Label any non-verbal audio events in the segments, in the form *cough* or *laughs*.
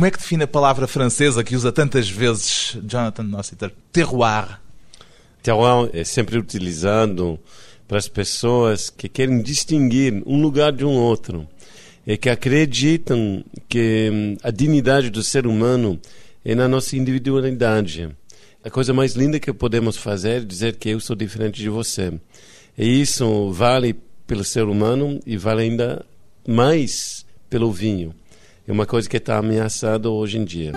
Como é que define a palavra francesa que usa tantas vezes Jonathan Nossiter? Terroir. Terroir é sempre utilizado para as pessoas que querem distinguir um lugar de um outro e que acreditam que hum, a dignidade do ser humano é na nossa individualidade. A coisa mais linda que podemos fazer é dizer que eu sou diferente de você. E isso vale pelo ser humano e vale ainda mais pelo vinho. É uma coisa que está ameaçada hoje em dia.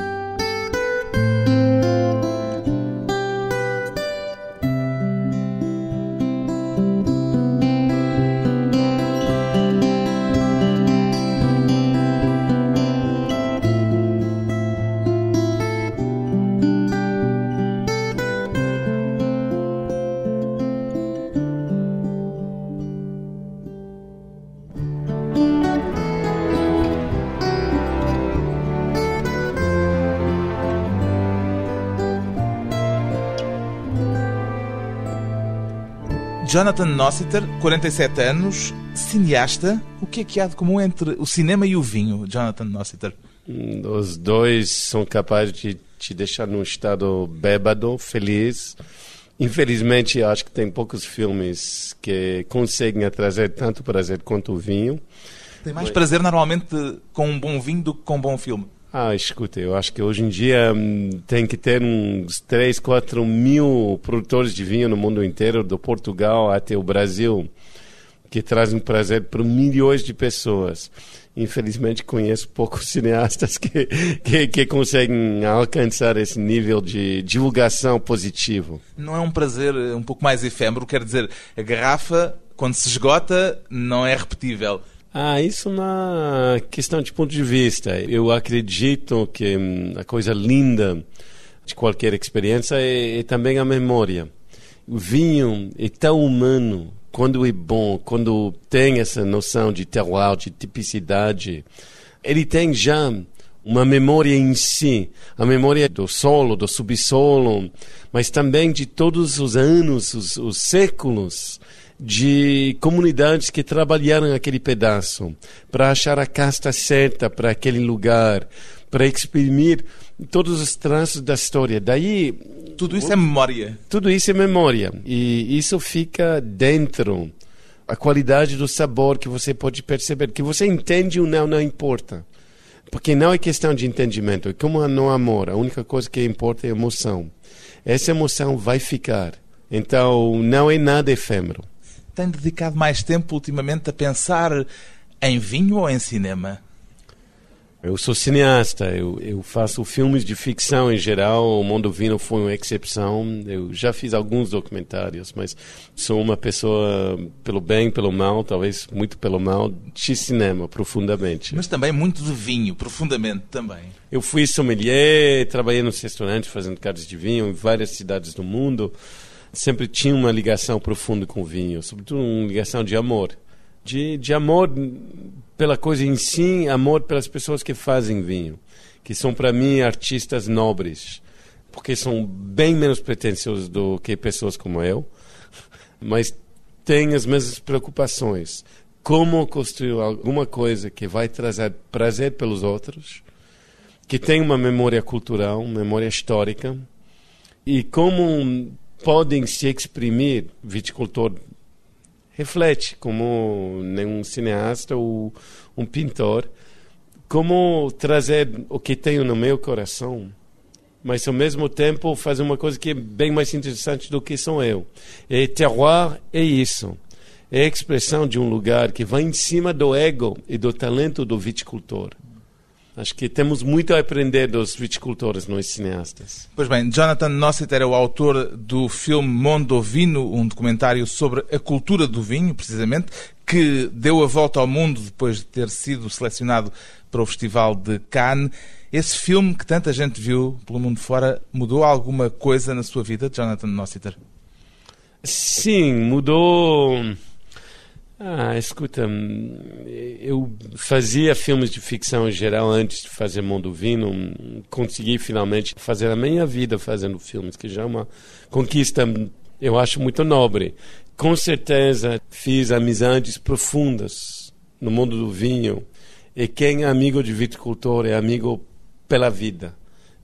Jonathan Nossiter, 47 anos, cineasta. O que é que há de comum entre o cinema e o vinho, Jonathan Nossiter? Os dois são capazes de te deixar num estado bêbado, feliz. Infelizmente, acho que tem poucos filmes que conseguem trazer tanto prazer quanto o vinho. Tem mais prazer normalmente com um bom vinho do que com um bom filme. Ah, escuta, eu acho que hoje em dia hum, tem que ter uns 3, 4 mil produtores de vinho no mundo inteiro, do Portugal até o Brasil, que trazem prazer para milhões de pessoas. Infelizmente, conheço poucos *laughs* cineastas que, que, que conseguem alcançar esse nível de divulgação positivo. Não é um prazer um pouco mais efêmero? Quer dizer, a garrafa, quando se esgota, não é repetível ah, isso é uma questão de ponto de vista. Eu acredito que hum, a coisa linda de qualquer experiência é, é também a memória. O vinho é tão humano quando é bom, quando tem essa noção de terroir, de tipicidade. Ele tem já uma memória em si, a memória do solo, do subsolo, mas também de todos os anos, os, os séculos de comunidades que trabalharam aquele pedaço para achar a casta certa para aquele lugar, para exprimir todos os traços da história. Daí tudo isso é memória. Tudo isso é memória e isso fica dentro. A qualidade do sabor que você pode perceber, que você entende ou não, não importa. Porque não é questão de entendimento, é como no amor, a única coisa que importa é emoção. Essa emoção vai ficar. Então, não é nada efêmero tem dedicado mais tempo ultimamente a pensar em vinho ou em cinema? Eu sou cineasta, eu, eu, faço filmes de ficção em geral. O Mundo Vino foi uma exceção. Eu já fiz alguns documentários, mas sou uma pessoa, pelo bem, pelo mal, talvez muito pelo mal, de cinema, profundamente. Mas também muito de vinho, profundamente também. Eu fui sommelier, trabalhei nos restaurantes fazendo cartas de vinho em várias cidades do mundo sempre tinha uma ligação profunda com o vinho, sobretudo uma ligação de amor. De, de amor pela coisa em si, amor pelas pessoas que fazem vinho, que são para mim artistas nobres, porque são bem menos pretensiosos do que pessoas como eu, *laughs* mas têm as mesmas preocupações. Como construir alguma coisa que vai trazer prazer pelos outros, que tem uma memória cultural, memória histórica, e como podem se exprimir, viticultor reflete como nenhum cineasta ou um pintor, como trazer o que tenho no meu coração, mas ao mesmo tempo fazer uma coisa que é bem mais interessante do que sou eu. E terroir é isso. É a expressão de um lugar que vai em cima do ego e do talento do viticultor. Acho que temos muito a aprender dos viticultores, nós cineastas. Pois bem, Jonathan Nossiter é o autor do filme Mondo Vino, um documentário sobre a cultura do vinho, precisamente, que deu a volta ao mundo depois de ter sido selecionado para o Festival de Cannes. Esse filme que tanta gente viu pelo mundo fora mudou alguma coisa na sua vida, Jonathan Nossiter? Sim, mudou ah, escuta, eu fazia filmes de ficção em geral antes de fazer Mundo Vino. Consegui finalmente fazer a minha vida fazendo filmes, que já é uma conquista, eu acho, muito nobre. Com certeza fiz amizades profundas no mundo do vinho. E quem é amigo de viticultor é amigo pela vida,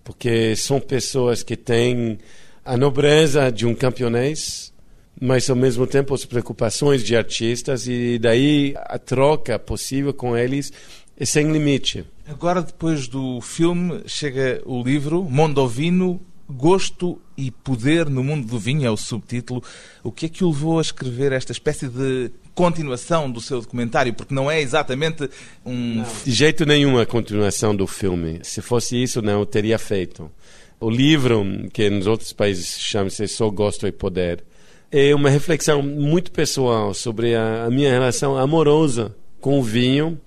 porque são pessoas que têm a nobreza de um camponês, mas ao mesmo tempo as preocupações de artistas e daí a troca possível com eles é sem limite. Agora, depois do filme, chega o livro Mondovino, Gosto e Poder no Mundo do Vinho, é o subtítulo. O que é que o levou a escrever esta espécie de continuação do seu documentário? Porque não é exatamente um. Não. De jeito nenhum a continuação do filme. Se fosse isso, não, teria feito. O livro, que nos outros países chama-se Só Gosto e Poder, é uma reflexão muito pessoal sobre a, a minha relação amorosa com o vinho,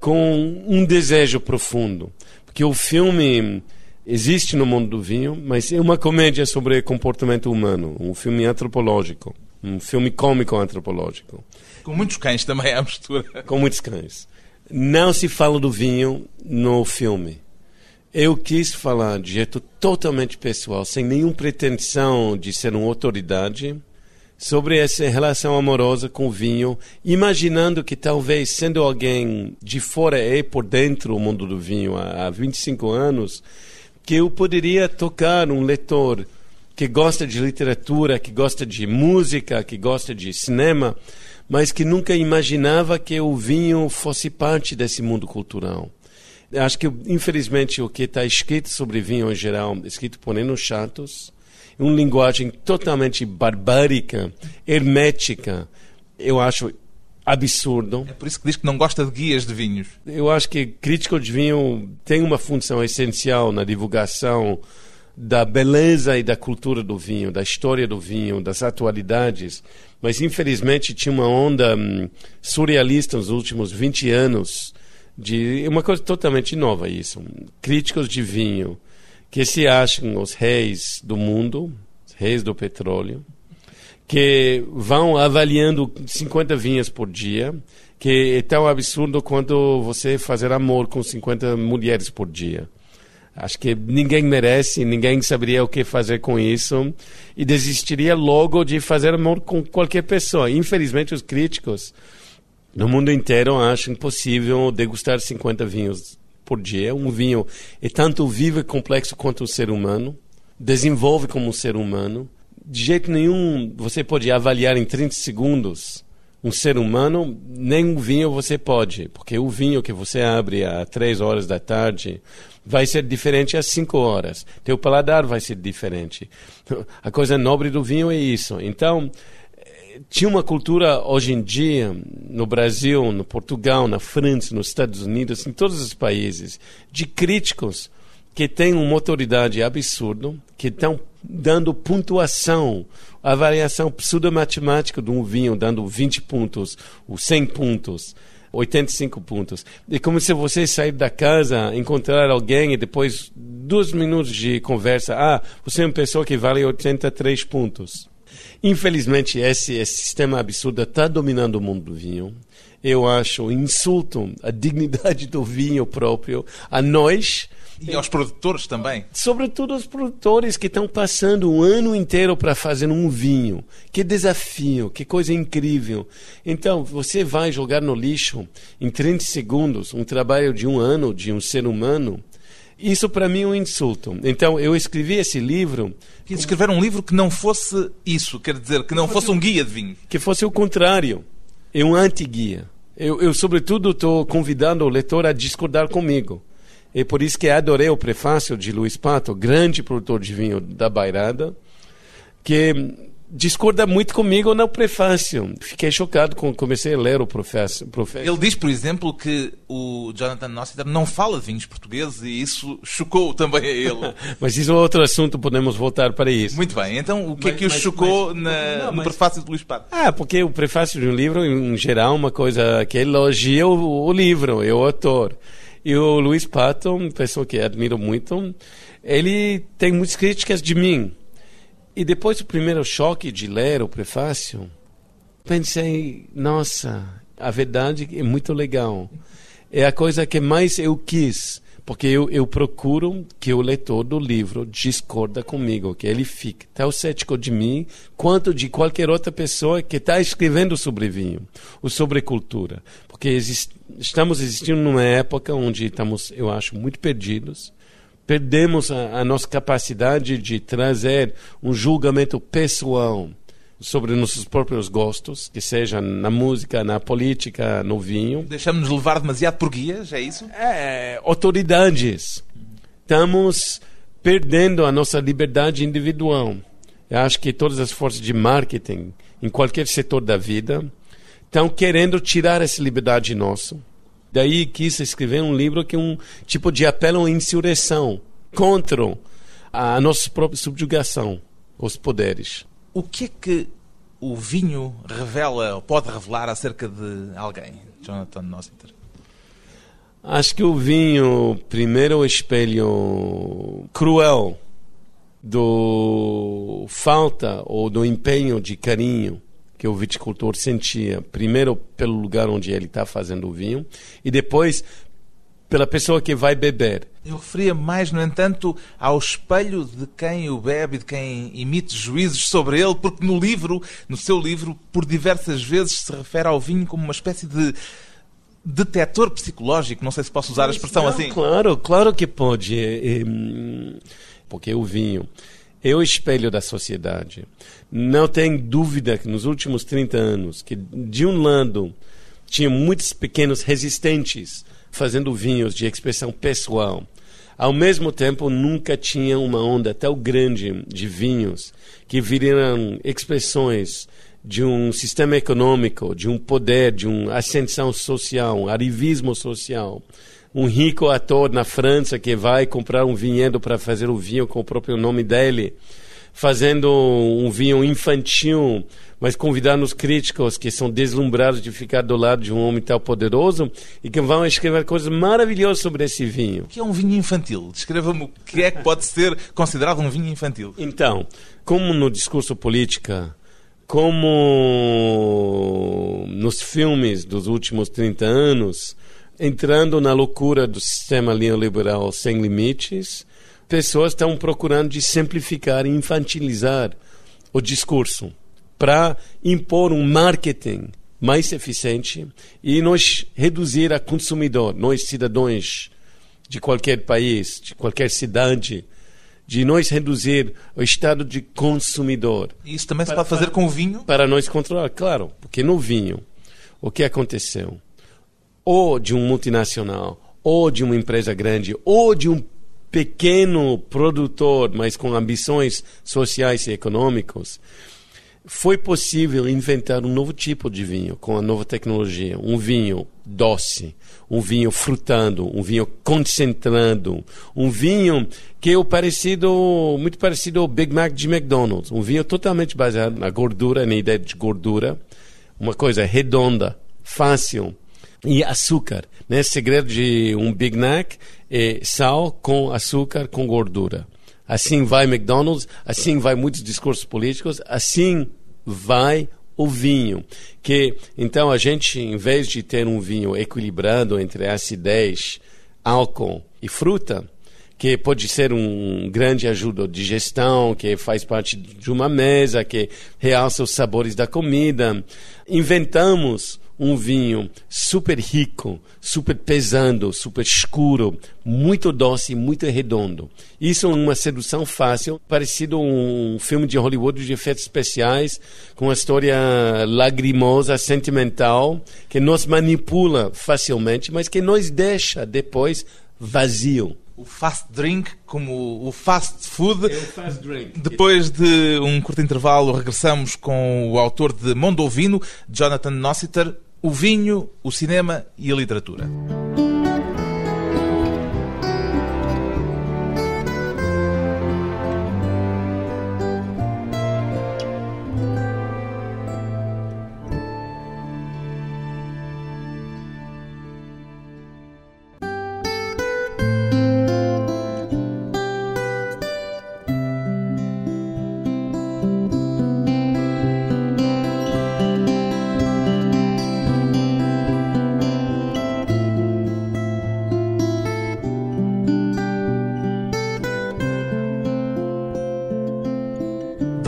com um desejo profundo. Porque o filme existe no mundo do vinho, mas é uma comédia sobre comportamento humano, um filme antropológico, um filme cômico antropológico. Com muitos cães também à mistura. Com muitos cães. Não se fala do vinho no filme. Eu quis falar de jeito totalmente pessoal, sem nenhuma pretensão de ser uma autoridade, sobre essa relação amorosa com o vinho, imaginando que talvez sendo alguém de fora e por dentro o mundo do vinho há, há 25 anos, que eu poderia tocar um leitor que gosta de literatura, que gosta de música, que gosta de cinema, mas que nunca imaginava que o vinho fosse parte desse mundo cultural. Acho que, infelizmente, o que está escrito sobre vinho em geral, escrito por Enos Chatos, uma linguagem totalmente barbárica, hermética. Eu acho absurdo. É por isso que diz que não gosta de guias de vinhos. Eu acho que crítico de vinho tem uma função essencial na divulgação da beleza e da cultura do vinho, da história do vinho, das atualidades. Mas, infelizmente, tinha uma onda hum, surrealista nos últimos 20 anos de uma coisa totalmente nova isso. Críticos de vinho que se acham os reis do mundo, reis do petróleo, que vão avaliando 50 vinhas por dia, que é tão absurdo quanto você fazer amor com 50 mulheres por dia. Acho que ninguém merece, ninguém saberia o que fazer com isso e desistiria logo de fazer amor com qualquer pessoa. Infelizmente, os críticos no mundo inteiro acham impossível degustar 50 vinhos por dia. Um vinho é tanto vivo e complexo quanto o ser humano, desenvolve como um ser humano. De jeito nenhum você pode avaliar em 30 segundos um ser humano, nem um vinho você pode, porque o vinho que você abre às 3 horas da tarde vai ser diferente às 5 horas. Teu paladar vai ser diferente. A coisa nobre do vinho é isso. Então, tinha uma cultura hoje em dia no Brasil, no Portugal, na França, nos Estados Unidos, em todos os países, de críticos que têm uma autoridade absurda, que estão dando pontuação, avaliação pseudo-matemática de um vinho, dando 20 pontos, ou 100 pontos. 85 pontos. É como se você sair da casa, encontrar alguém e depois, dois minutos de conversa, ah, você é uma pessoa que vale 83 pontos. Infelizmente, esse, esse sistema absurdo está dominando o mundo do vinho. Eu acho insulto à dignidade do vinho próprio, a nós. E aos produtores também. Sobretudo aos produtores que estão passando um ano inteiro para fazer um vinho. Que desafio, que coisa incrível. Então, você vai jogar no lixo em 30 segundos um trabalho de um ano de um ser humano isso para mim é um insulto. Então eu escrevi esse livro. Quis escrever um livro que não fosse isso, quer dizer, que não fosse um guia de vinho. Que fosse o contrário. É um anti-guia. Eu, eu, sobretudo, estou convidando o leitor a discordar comigo. É por isso que adorei o prefácio de Luiz Pato, grande produtor de vinho da Bairrada, que discorda muito comigo no prefácio. Fiquei chocado quando comecei a ler o prefácio. Ele diz, por exemplo, que o Jonathan Nossiter não fala de vinhos portugueses e isso chocou também a ele. *laughs* mas isso é outro assunto, podemos voltar para isso. Muito bem. Então, o que mas, é que o mas, chocou mas, na, não, no prefácio de Luís Pato? Ah, porque o prefácio de um livro, em geral, é uma coisa que elogia o, o livro e o autor. E o Luís Pato, uma pessoa que admiro muito, ele tem muitas críticas de mim e depois do primeiro choque de ler o prefácio, pensei, nossa, a verdade é muito legal. É a coisa que mais eu quis, porque eu, eu procuro que o leitor do livro discorda comigo, que ele fique tão cético de mim quanto de qualquer outra pessoa que está escrevendo sobre vinho ou sobre cultura. Porque exist, estamos existindo numa época onde estamos, eu acho, muito perdidos perdemos a, a nossa capacidade de trazer um julgamento pessoal sobre nossos próprios gostos, que seja na música, na política, no vinho. Deixamos-nos levar demasiado por guias, é isso? É, autoridades. Estamos perdendo a nossa liberdade individual. Eu acho que todas as forças de marketing, em qualquer setor da vida, estão querendo tirar essa liberdade nossa. Daí quis escrever um livro que é um tipo de apelo à insurreição contra a nossa própria subjugação, os poderes. O que é que o vinho revela, ou pode revelar acerca de alguém, Jonathan Nossiter? Acho que o vinho, primeiro, o espelho cruel do falta ou do empenho de carinho que o viticultor sentia, primeiro pelo lugar onde ele está fazendo o vinho e depois pela pessoa que vai beber. Eu referia mais, no entanto, ao espelho de quem o bebe, de quem emite juízos sobre ele, porque no livro, no seu livro, por diversas vezes se refere ao vinho como uma espécie de detetor psicológico. Não sei se posso usar a expressão Não, assim. Claro, claro que pode. Porque o vinho é o espelho da sociedade. Não tem dúvida que nos últimos 30 anos, que de um lado tinha muitos pequenos resistentes fazendo vinhos de expressão pessoal. Ao mesmo tempo, nunca tinha uma onda tão grande de vinhos que viriam expressões de um sistema econômico, de um poder, de uma ascensão social, um arrivismo social. Um rico ator na França que vai comprar um vinhedo para fazer o vinho com o próprio nome dele, fazendo um vinho infantil, mas convidando os críticos que são deslumbrados de ficar do lado de um homem tão poderoso e que vão escrever coisas maravilhosas sobre esse vinho. O que é um vinho infantil? Descreva-me o que é que pode ser considerado um vinho infantil. Então, como no discurso política, como nos filmes dos últimos 30 anos, entrando na loucura do sistema neoliberal sem limites, pessoas estão procurando de simplificar e infantilizar o discurso para impor um marketing mais eficiente e nós reduzir a consumidor, nós cidadãos de qualquer país, de qualquer cidade, de nós reduzir o estado de consumidor. Isso também se pode fazer com o vinho? Para nós controlar, claro, porque no vinho, o que aconteceu? Ou de um multinacional, ou de uma empresa grande, ou de um pequeno produtor, mas com ambições sociais e econômicas, foi possível inventar um novo tipo de vinho com a nova tecnologia, um vinho doce, um vinho frutando, um vinho concentrando, um vinho que é o parecido, muito parecido ao Big Mac de McDonald's, um vinho totalmente baseado na gordura, na ideia de gordura, uma coisa redonda, fácil e açúcar. Né? Segredo de um Big Mac é sal com açúcar com gordura. Assim vai McDonald's, assim vai muitos discursos políticos, assim vai o vinho. Que então a gente, em vez de ter um vinho equilibrado entre acidez, álcool e fruta, que pode ser um grande ajuda de digestão, que faz parte de uma mesa, que realça os sabores da comida. Inventamos um vinho super rico, super pesando, super escuro, muito doce muito redondo. Isso é uma sedução fácil, parecido a um filme de Hollywood de efeitos especiais, com uma história lagrimosa, sentimental, que nos manipula facilmente, mas que nos deixa depois vazio o fast drink como o fast food. É o fast drink. Depois de um curto intervalo, regressamos com o autor de Mondovino, Jonathan Nossiter, o vinho, o cinema e a literatura.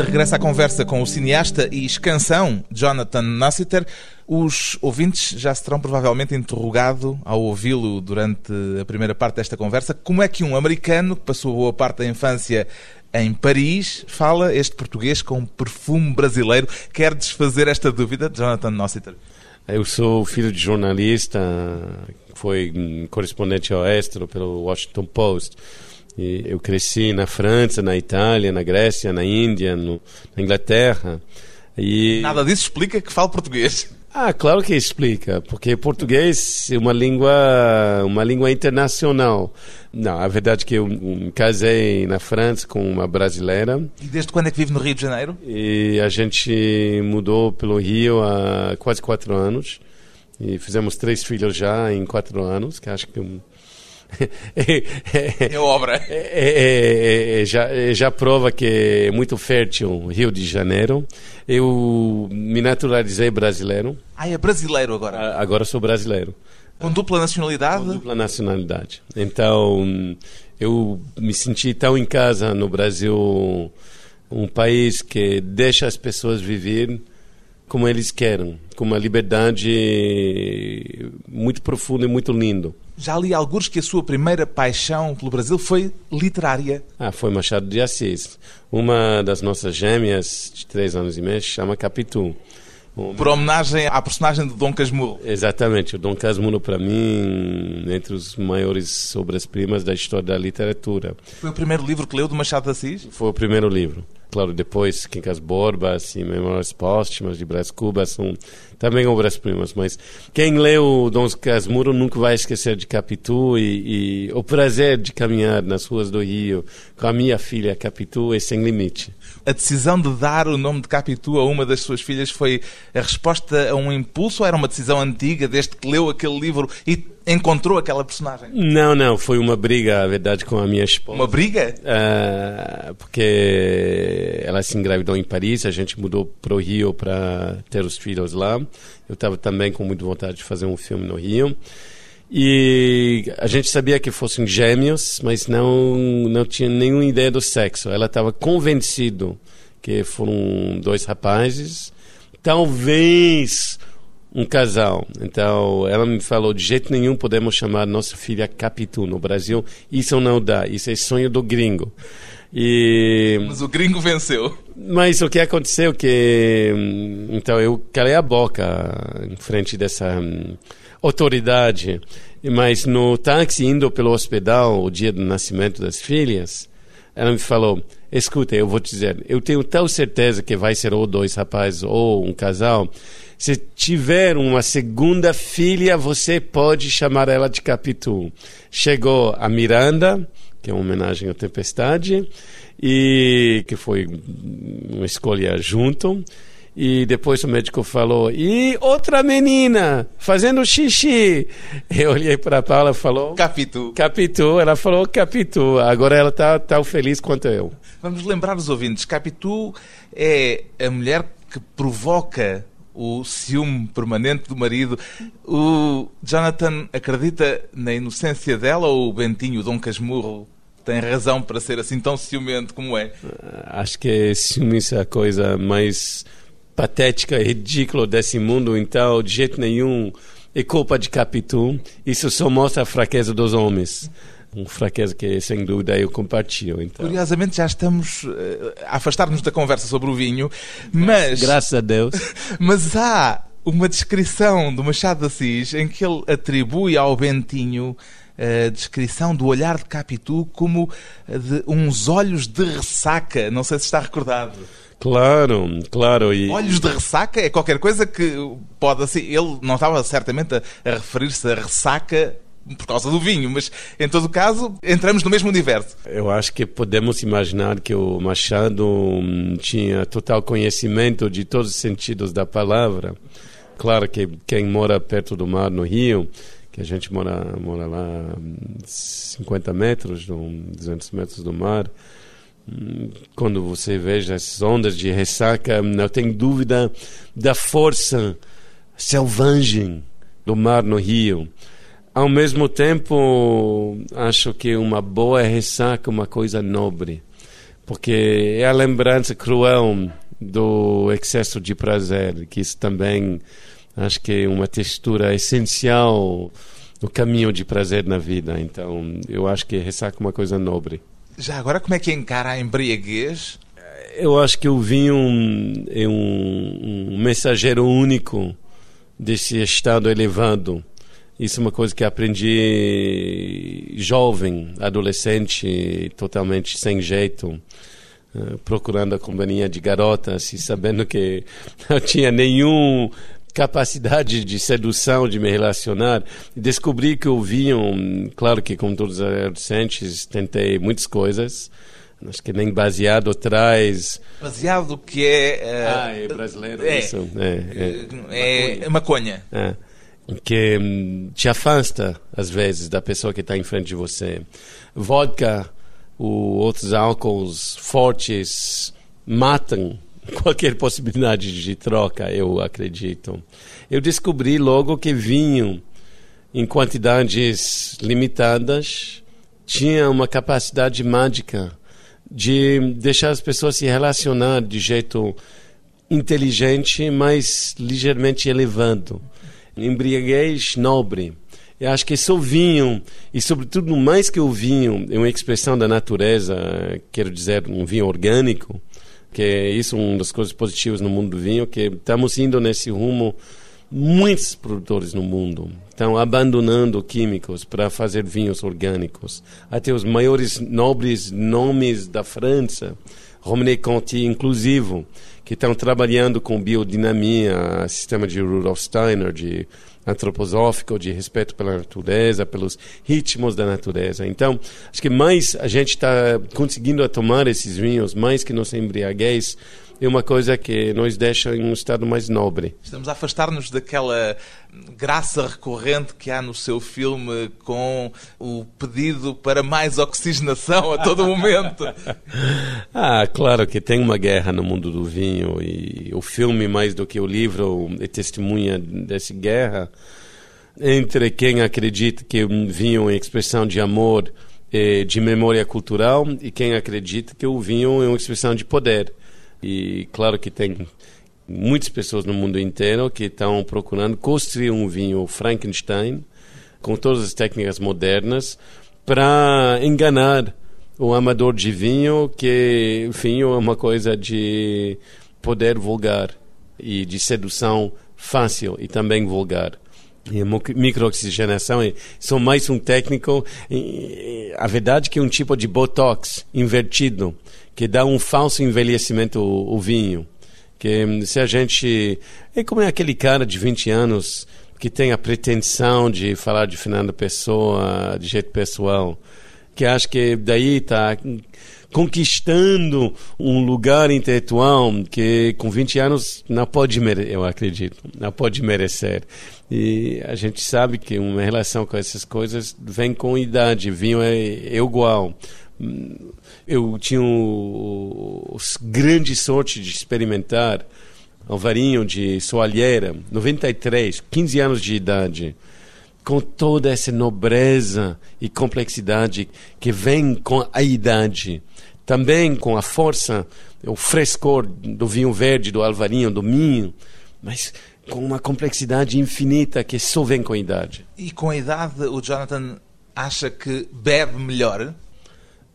Regressa à conversa com o cineasta e escanção Jonathan Nossiter. Os ouvintes já se terão provavelmente interrogado ao ouvi-lo durante a primeira parte desta conversa como é que um americano que passou boa parte da infância em Paris fala este português com perfume brasileiro. Quer desfazer esta dúvida, Jonathan Nossiter? Eu sou filho de jornalista, foi correspondente ao Estro pelo Washington Post. E eu cresci na França, na Itália, na Grécia, na Índia, no, na Inglaterra. E... Nada disso explica que falo português. Ah, claro que explica, porque português é uma língua, uma língua internacional. Não, a verdade é que eu um, casei na França com uma brasileira. E desde quando é que vive no Rio de Janeiro? E a gente mudou pelo Rio há quase quatro anos. E fizemos três filhos já em quatro anos, que acho que *laughs* é, obra. É, é, já, já prova que é muito fértil Rio de Janeiro. Eu me naturalizei brasileiro. Ah, é brasileiro agora? Agora sou brasileiro. Com dupla nacionalidade? Com dupla nacionalidade. Então, eu me senti tão em casa no Brasil, um país que deixa as pessoas viver como eles querem, com uma liberdade muito profunda e muito lindo. Já li alguns que a sua primeira paixão pelo Brasil foi literária. Ah, foi Machado de Assis. Uma das nossas gêmeas, de três anos e meio, chama Capitu. Por homenagem à personagem de Dom Casmurro. Exatamente. O Dom Casmurro, para mim, entre os maiores obras-primas da história da literatura. Foi o primeiro livro que leu do Machado de Assis? Foi o primeiro livro. Claro, depois Quincas Borbas e Memórias Póstumas de Brás Cubas são também obras-primas, mas quem leu Dom Casmurro nunca vai esquecer de Capitu e, e, o prazer de caminhar nas ruas do Rio com a minha filha Capitu é sem limite. A decisão de dar o nome de Capitu a uma das suas filhas foi a resposta a um impulso ou era uma decisão antiga desde que leu aquele livro e encontrou aquela personagem? Não, não, foi uma briga, a verdade, com a minha esposa. Uma briga? Uh, porque ela se engravidou em Paris, a gente mudou para o Rio para ter os filhos lá. Eu estava também com muita vontade de fazer um filme no Rio. E a gente sabia que fossem gêmeos, mas não, não tinha nenhuma ideia do sexo. Ela estava convencido que foram dois rapazes. Talvez um casal. Então, ela me falou, de jeito nenhum podemos chamar nossa filha Capitu no Brasil. Isso não dá, isso é sonho do gringo. E... Mas o gringo venceu. Mas o que aconteceu que... Hum, então, eu calei a boca em frente dessa hum, autoridade. Mas no táxi, indo pelo hospital, o dia do nascimento das filhas, ela me falou, escuta, eu vou te dizer, eu tenho tal certeza que vai ser ou dois rapazes ou um casal se tiver uma segunda filha, você pode chamar ela de Capitu. Chegou a Miranda, que é uma homenagem à Tempestade, e que foi uma escolha junto. E depois o médico falou: e outra menina fazendo xixi. Eu olhei para a Paula e falou: Capitu. Capitu. Ela falou: Capitu. Agora ela está tão feliz quanto eu. Vamos lembrar os ouvintes: Capitu é a mulher que provoca o ciúme permanente do marido. O Jonathan acredita na inocência dela ou o Bentinho, o Dom Casmurro, tem razão para ser assim tão ciumento como é? Ah, acho que ciúme é a coisa mais patética ridícula desse mundo, então, de jeito nenhum, é culpa de Capitu. Isso só mostra a fraqueza dos homens uma fraqueza que sem dúvida eu compartilho. Então. Curiosamente já estamos uh, a afastar-nos da conversa sobre o vinho, mas... Graças a Deus. *laughs* Mas há uma descrição do Machado de Assis em que ele atribui ao Bentinho a descrição do olhar de Capitu como de uns olhos de ressaca. Não sei se está recordado. Claro, claro. E... Olhos de ressaca é qualquer coisa que pode assim. Ele não estava certamente a, a referir-se a ressaca por causa do vinho, mas em todo caso entramos no mesmo universo. Eu acho que podemos imaginar que o Machado hum, tinha total conhecimento de todos os sentidos da palavra. Claro que quem mora perto do mar no Rio, que a gente mora, mora lá 50 hum, metros, 200 metros do mar, quando você veja essas ondas de ressaca, não tem dúvida da força selvagem do mar no Rio. Ao mesmo tempo, acho que uma boa ressaca é uma coisa nobre, porque é a lembrança cruel do excesso de prazer, que isso também acho que é uma textura essencial no caminho de prazer na vida. Então, eu acho que ressaca é uma coisa nobre. Já agora, como é que encara a embriaguez? Eu acho que o vinho é um, um mensageiro único desse estado elevado. Isso é uma coisa que aprendi jovem, adolescente, totalmente sem jeito, eh, procurando a companhia de garotas e sabendo que *laughs* não tinha nenhum capacidade de sedução, de me relacionar. Descobri que o vinho, claro que como todos os adolescentes, tentei muitas coisas. Acho que nem baseado traz. Baseado que é. Uh... Ah, é brasileiro é, isso. É, é, é maconha. É. Que hum, te afasta, às vezes, da pessoa que está em frente de você. Vodka, ou outros álcools fortes, matam *laughs* qualquer possibilidade de troca, eu acredito. Eu descobri logo que vinho, em quantidades limitadas, tinha uma capacidade mágica de deixar as pessoas se relacionar de jeito inteligente, mas ligeiramente elevado. Embriaguez nobre. Eu acho que só vinho, e sobretudo mais que o vinho, é uma expressão da natureza, quero dizer, um vinho orgânico, que é isso uma das coisas positivas no mundo do vinho, que estamos indo nesse rumo muitos produtores no mundo estão abandonando químicos para fazer vinhos orgânicos. Até os maiores nobres nomes da França, Romney Conti inclusive, que estão trabalhando com biodinamia, sistema de Rudolf Steiner, de antroposófico, de respeito pela natureza, pelos ritmos da natureza. Então, acho que mais a gente está conseguindo tomar esses vinhos, mais que nos embriaguez, é uma coisa que nos deixa em um estado mais nobre. Estamos a afastar-nos daquela graça recorrente que há no seu filme com o pedido para mais oxigenação a todo momento. *laughs* ah, claro que tem uma guerra no mundo do vinho e o filme, mais do que o livro, é testemunha dessa guerra entre quem acredita que o vinho é expressão de amor e de memória cultural e quem acredita que o vinho é uma expressão de poder. E claro que tem muitas pessoas no mundo inteiro que estão procurando construir um vinho Frankenstein com todas as técnicas modernas para enganar o amador de vinho que vinho é uma coisa de poder vulgar e de sedução fácil e também vulgar. A microoxigenação é só mais um técnico. A verdade é que é um tipo de botox invertido que dá um falso envelhecimento ao, vinho. Que hum, se a gente. É como é aquele cara de 20 anos que tem a pretensão de falar de Fernando Pessoa de jeito pessoal, que acha que daí está conquistando um lugar intelectual que com 20 anos não pode merecer, eu acredito, não pode merecer. E a gente sabe que uma relação com essas coisas vem com idade, vinho é, igual eu tinha o, o, grande sorte de experimentar Alvarinho de Soalheira, 93, 15 anos de idade, com toda essa nobreza e complexidade que vem com a idade, também com a força, o frescor do vinho verde, do Alvarinho, do Minho, mas com uma complexidade infinita que só vem com a idade. E com a idade, o Jonathan acha que bebe melhor?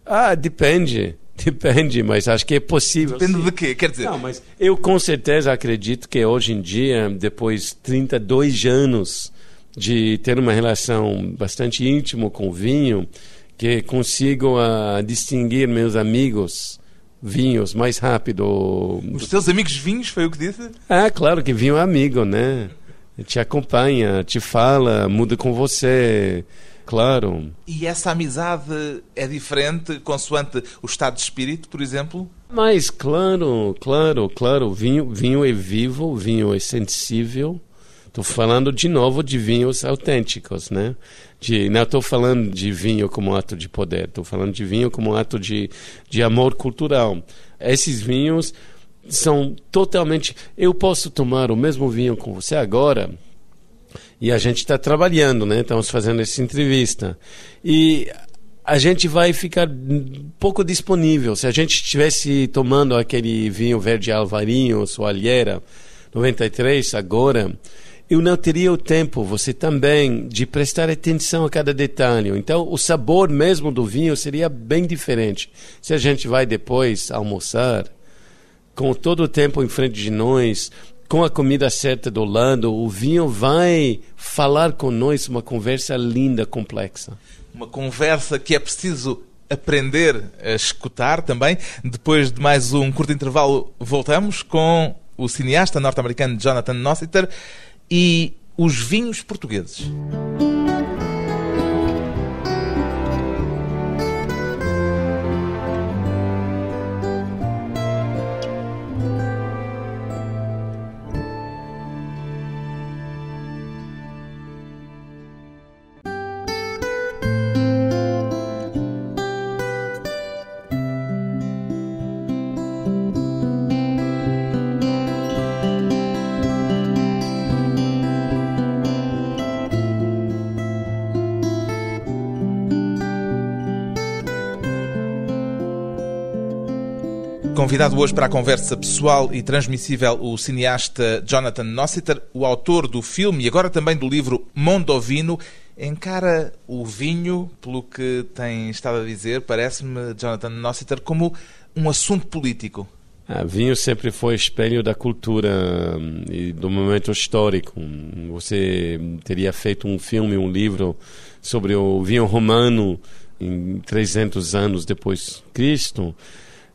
Ah, depende. *laughs* Depende, mas acho que é possível. Depende sim. de quê? Quer dizer. Não, mas eu com certeza acredito que hoje em dia, depois de 32 anos de ter uma relação bastante íntima com o vinho, que consigo uh, distinguir meus amigos vinhos mais rápido. Os seus amigos vinhos, foi o que disse? Ah, claro que vinho é amigo, né? Te acompanha, te fala, muda com você Claro. E essa amizade é diferente consoante o estado de espírito, por exemplo? Mas, claro, claro, claro. Vinho, vinho é vivo, vinho é sensível. Estou falando de novo de vinhos autênticos, né? De, não estou falando de vinho como ato de poder, estou falando de vinho como ato de, de amor cultural. Esses vinhos são totalmente. Eu posso tomar o mesmo vinho com você agora, e a gente está trabalhando, né? Estamos fazendo essa entrevista. E a gente vai ficar pouco disponível. Se a gente estivesse tomando aquele vinho verde alvarinho, soalheira, 93 agora, eu não teria o tempo, você também, de prestar atenção a cada detalhe. Então, o sabor mesmo do vinho seria bem diferente. Se a gente vai depois almoçar, com todo o tempo em frente de nós, com a comida certa do lado, o vinho vai falar com nós uma conversa linda, complexa. Uma conversa que é preciso aprender a escutar também. Depois de mais um curto intervalo, voltamos com o cineasta norte-americano Jonathan Nossiter e os vinhos portugueses. Convidado hoje para a conversa pessoal e transmissível o cineasta Jonathan Nossiter, o autor do filme e agora também do livro Mondovino, encara o vinho, pelo que tem estado a dizer, parece-me, Jonathan Nossiter, como um assunto político. Ah, vinho sempre foi espelho da cultura hum, e do momento histórico. Você teria feito um filme, um livro sobre o vinho romano em 300 anos depois de Cristo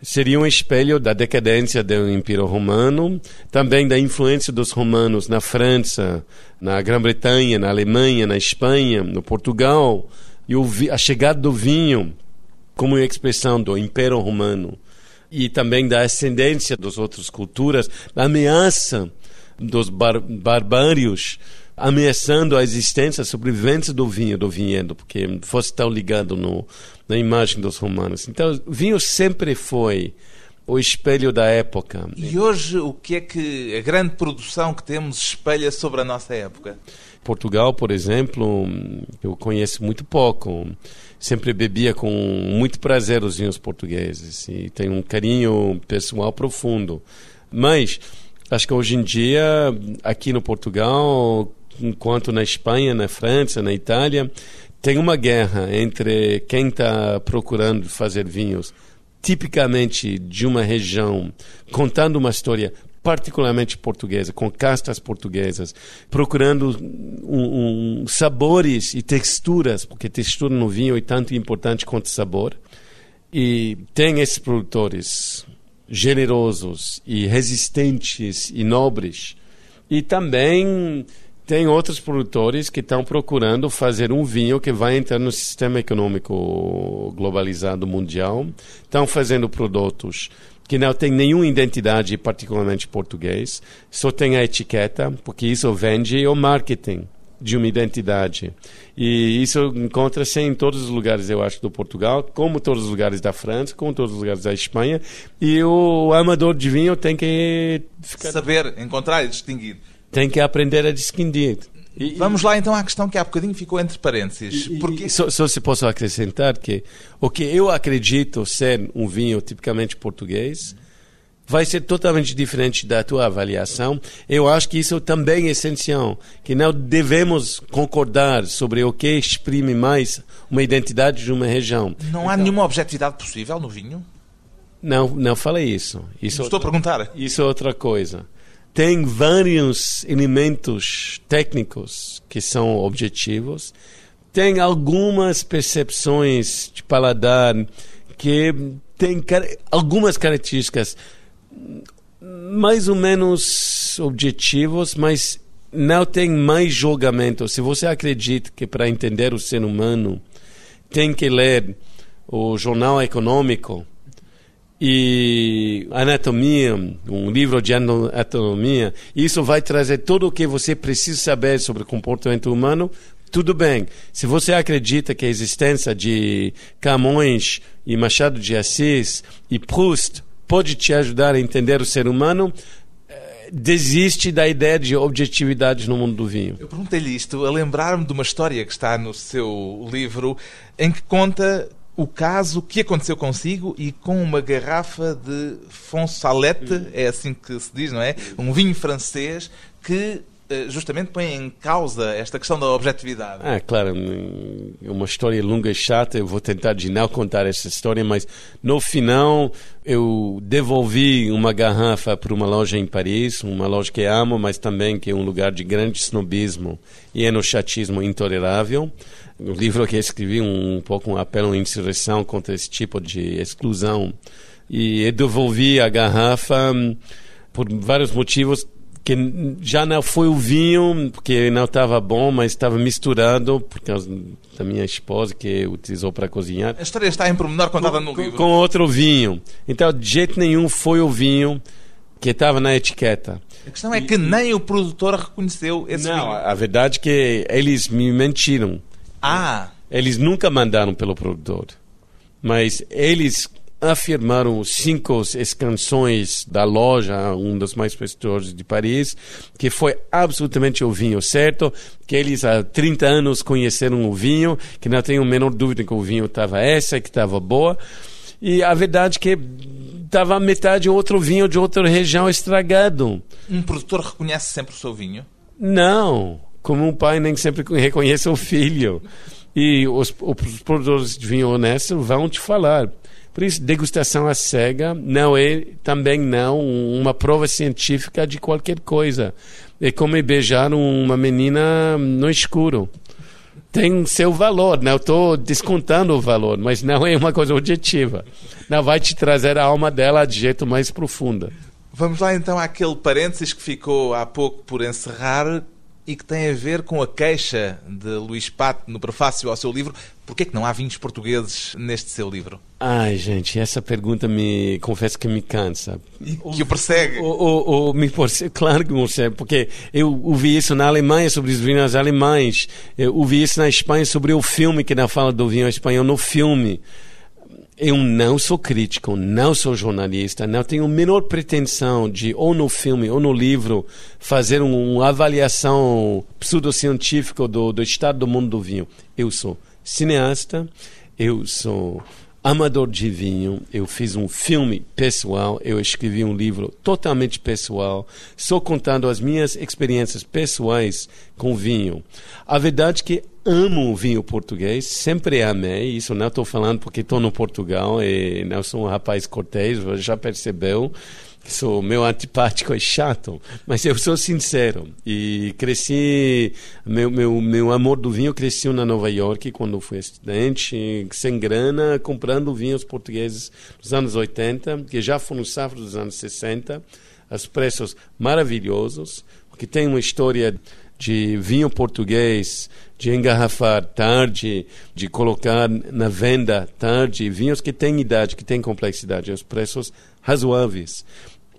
seria um espelho da decadência do Império Romano, também da influência dos romanos na França, na Grã-Bretanha, na Alemanha, na Espanha, no Portugal, e a chegada do vinho como expressão do Império Romano e também da ascendência das outras culturas, da ameaça dos bar barbários ameaçando a existência, a sobrevivência do vinho, do vinhedo, porque fosse tão ligado no, na imagem dos romanos. Então, vinho sempre foi o espelho da época. E hoje, o que é que a grande produção que temos espelha sobre a nossa época? Portugal, por exemplo, eu conheço muito pouco. Sempre bebia com muito prazer os vinhos portugueses e tenho um carinho pessoal profundo. Mas acho que hoje em dia, aqui no Portugal, enquanto na Espanha, na França, na Itália, tem uma guerra entre quem está procurando fazer vinhos tipicamente de uma região, contando uma história particularmente portuguesa, com castas portuguesas, procurando um, um, sabores e texturas, porque textura no vinho é tanto importante quanto sabor. E tem esses produtores generosos e resistentes e nobres. E também tem outros produtores que estão procurando fazer um vinho que vai entrar no sistema econômico globalizado mundial. Estão fazendo produtos que não tem nenhuma identidade particularmente português, só tem a etiqueta, porque isso vende o marketing de uma identidade. E isso encontra-se em todos os lugares, eu acho, do Portugal, como todos os lugares da França, como todos os lugares da Espanha. E o amador de vinho tem que ficar... saber encontrar e distinguir tem que aprender a distinguir. E, Vamos lá então à questão que há bocadinho ficou entre parênteses. Porque... Só, só se posso acrescentar que o que eu acredito ser um vinho tipicamente português vai ser totalmente diferente da tua avaliação. Eu acho que isso também é essencial, que não devemos concordar sobre o que exprime mais uma identidade de uma região. Não então... há nenhuma objetividade possível no vinho? Não, não falei isso. isso Estou a perguntar. Isso é outra coisa tem vários elementos técnicos que são objetivos, tem algumas percepções de paladar que tem algumas características mais ou menos objetivos, mas não tem mais julgamento. Se você acredita que para entender o ser humano tem que ler o jornal econômico, e anatomia, um livro de anatomia, isso vai trazer tudo o que você precisa saber sobre comportamento humano. Tudo bem. Se você acredita que a existência de Camões e Machado de Assis e Proust pode te ajudar a entender o ser humano, eh, desiste da ideia de objetividade no mundo do vinho. Eu perguntei-lhe isto a lembrar-me de uma história que está no seu livro em que conta o caso que aconteceu consigo e com uma garrafa de Fonsalette, é assim que se diz, não é? Um vinho francês que eh, justamente põe em causa esta questão da objetividade. Ah, claro, é uma história longa e chata. Eu vou tentar de não contar essa história, mas no final eu devolvi uma garrafa para uma loja em Paris, uma loja que amo, mas também que é um lugar de grande snobismo e enochatismo intolerável. No livro que escrevi, um, um pouco um apelo à insurreição contra esse tipo de exclusão. E eu devolvi a garrafa hum, por vários motivos que já não foi o vinho, porque não estava bom, mas estava misturado por causa da minha esposa que utilizou para cozinhar. A história está em pormenor contada no livro. Com outro vinho. Então, de jeito nenhum foi o vinho que estava na etiqueta. A questão é que nem o produtor reconheceu esse não, vinho. Não, a verdade é que eles me mentiram. Ah! Eles nunca mandaram pelo produtor. Mas eles afirmaram cinco canções da loja, um dos mais prestigios de Paris, que foi absolutamente o vinho certo, que eles há 30 anos conheceram o vinho, que não tenho a menor dúvida que o vinho estava essa, que estava boa. E a verdade é que estava metade outro vinho de outra região estragado. Um produtor reconhece sempre o seu vinho? Não, como um pai nem sempre reconhece o filho. E os, os produtores de vinho honesto vão te falar por isso, degustação à cega não é também não uma prova científica de qualquer coisa. É como beijar uma menina no escuro. Tem seu valor, não estou descontando o valor, mas não é uma coisa objetiva. Não vai te trazer a alma dela de jeito mais profunda. Vamos lá então àquele parênteses que ficou há pouco por encerrar e que tem a ver com a queixa de Luís Pato no prefácio ao seu livro. Porquê que não há vinhos portugueses neste seu livro? Ai, gente, essa pergunta me confesso que me cansa. Que o persegue? O, o, o, me persegue, *laughs* claro que me persegue, porque eu ouvi isso na Alemanha sobre os vinhos alemães, eu ouvi isso na Espanha sobre o filme que não fala do vinho espanhol no filme eu não sou crítico, não sou jornalista, não tenho a menor pretensão de, ou no filme ou no livro, fazer uma avaliação pseudocientífica do, do estado do mundo do vinho. Eu sou cineasta, eu sou amador de vinho, eu fiz um filme pessoal, eu escrevi um livro totalmente pessoal, só contando as minhas experiências pessoais com vinho. A verdade é que amo o vinho português, sempre amei, isso não estou falando porque estou no Portugal e não sou um rapaz cortês, já percebeu, sou meu antipático e chato, mas eu sou sincero e cresci meu meu meu amor do vinho cresceu na Nova York quando fui estudante, sem grana, comprando vinhos portugueses dos anos 80, que já foram safra dos anos 60, a preços maravilhosos, que tem uma história de vinho português, de engarrafar tarde, de colocar na venda tarde, vinhos que têm idade, que têm complexidade, os preços razoáveis.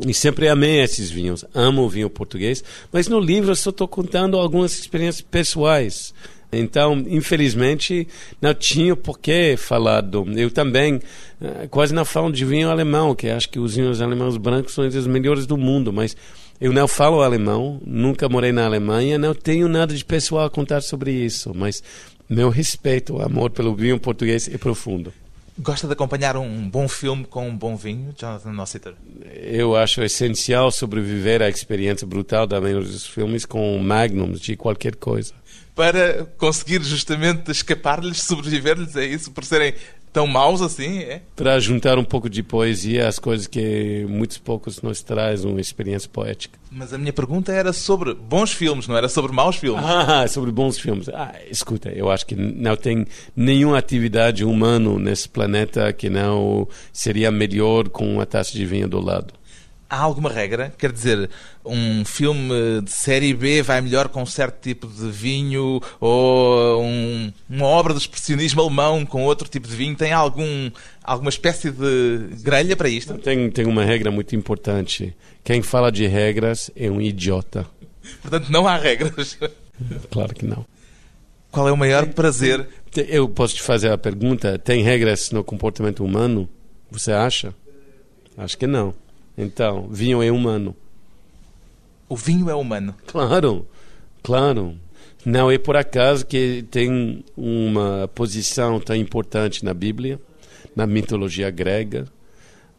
E sempre amei esses vinhos, amo o vinho português, mas no livro eu só estou contando algumas experiências pessoais. Então, infelizmente, não tinha por que falar do. Eu também eh, quase não falo de vinho alemão, que acho que os vinhos alemães brancos são os melhores do mundo, mas eu não falo alemão, nunca morei na Alemanha, não tenho nada de pessoal a contar sobre isso, mas meu respeito, amor pelo vinho português é profundo. Gosta de acompanhar um bom filme com um bom vinho, Jonathan Nossiter? Eu acho essencial sobreviver à experiência brutal da maioria dos filmes com magnums de qualquer coisa. Para conseguir justamente escapar-lhes, sobreviver-lhes, é isso? Por serem tão maus assim, é? Para juntar um pouco de poesia às coisas que muitos poucos nos traz uma experiência poética. Mas a minha pergunta era sobre bons filmes, não era sobre maus filmes. Ah, sobre bons filmes. Ah, escuta, eu acho que não tem nenhuma atividade humana nesse planeta que não seria melhor com uma taça de vinho do lado há alguma regra? Quer dizer, um filme de série B vai melhor com um certo tipo de vinho ou um, uma obra de expressionismo alemão com outro tipo de vinho? Tem algum, alguma espécie de grelha para isto? Tem, tem uma regra muito importante. Quem fala de regras é um idiota. Portanto, não há regras. *laughs* Claro que não. Qual é o maior prazer? Eu posso te fazer a pergunta: tem regras no comportamento humano? Você acha? Acho que não. Então, vinho é humano. O vinho é humano? Claro, claro. Não é por acaso que tem uma posição tão importante na Bíblia. na mitologia grega.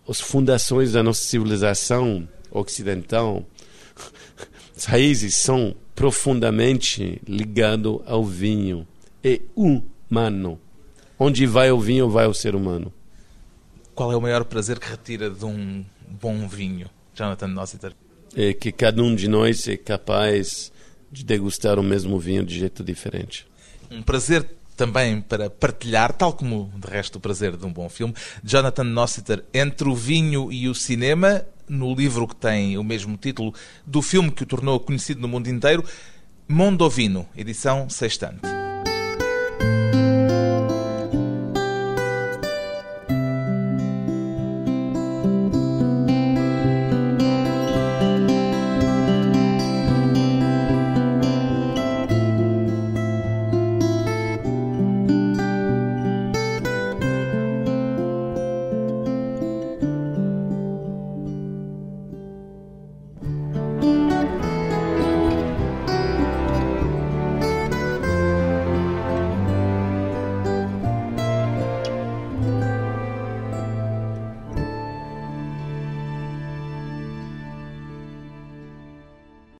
As fundações da nossa civilização ocidental, as raízes são profundamente ligadas ao vinho. É humano. Onde vai o vinho, vai o ser humano. Qual é o maior prazer que retira de um bom vinho, Jonathan Nossiter? É que cada um de nós é capaz de degustar o mesmo vinho de jeito diferente. Um prazer também para partilhar, tal como de resto o prazer de um bom filme. Jonathan Nossiter, Entre o Vinho e o Cinema, no livro que tem o mesmo título do filme que o tornou conhecido no mundo inteiro, Mondovino, edição sextante.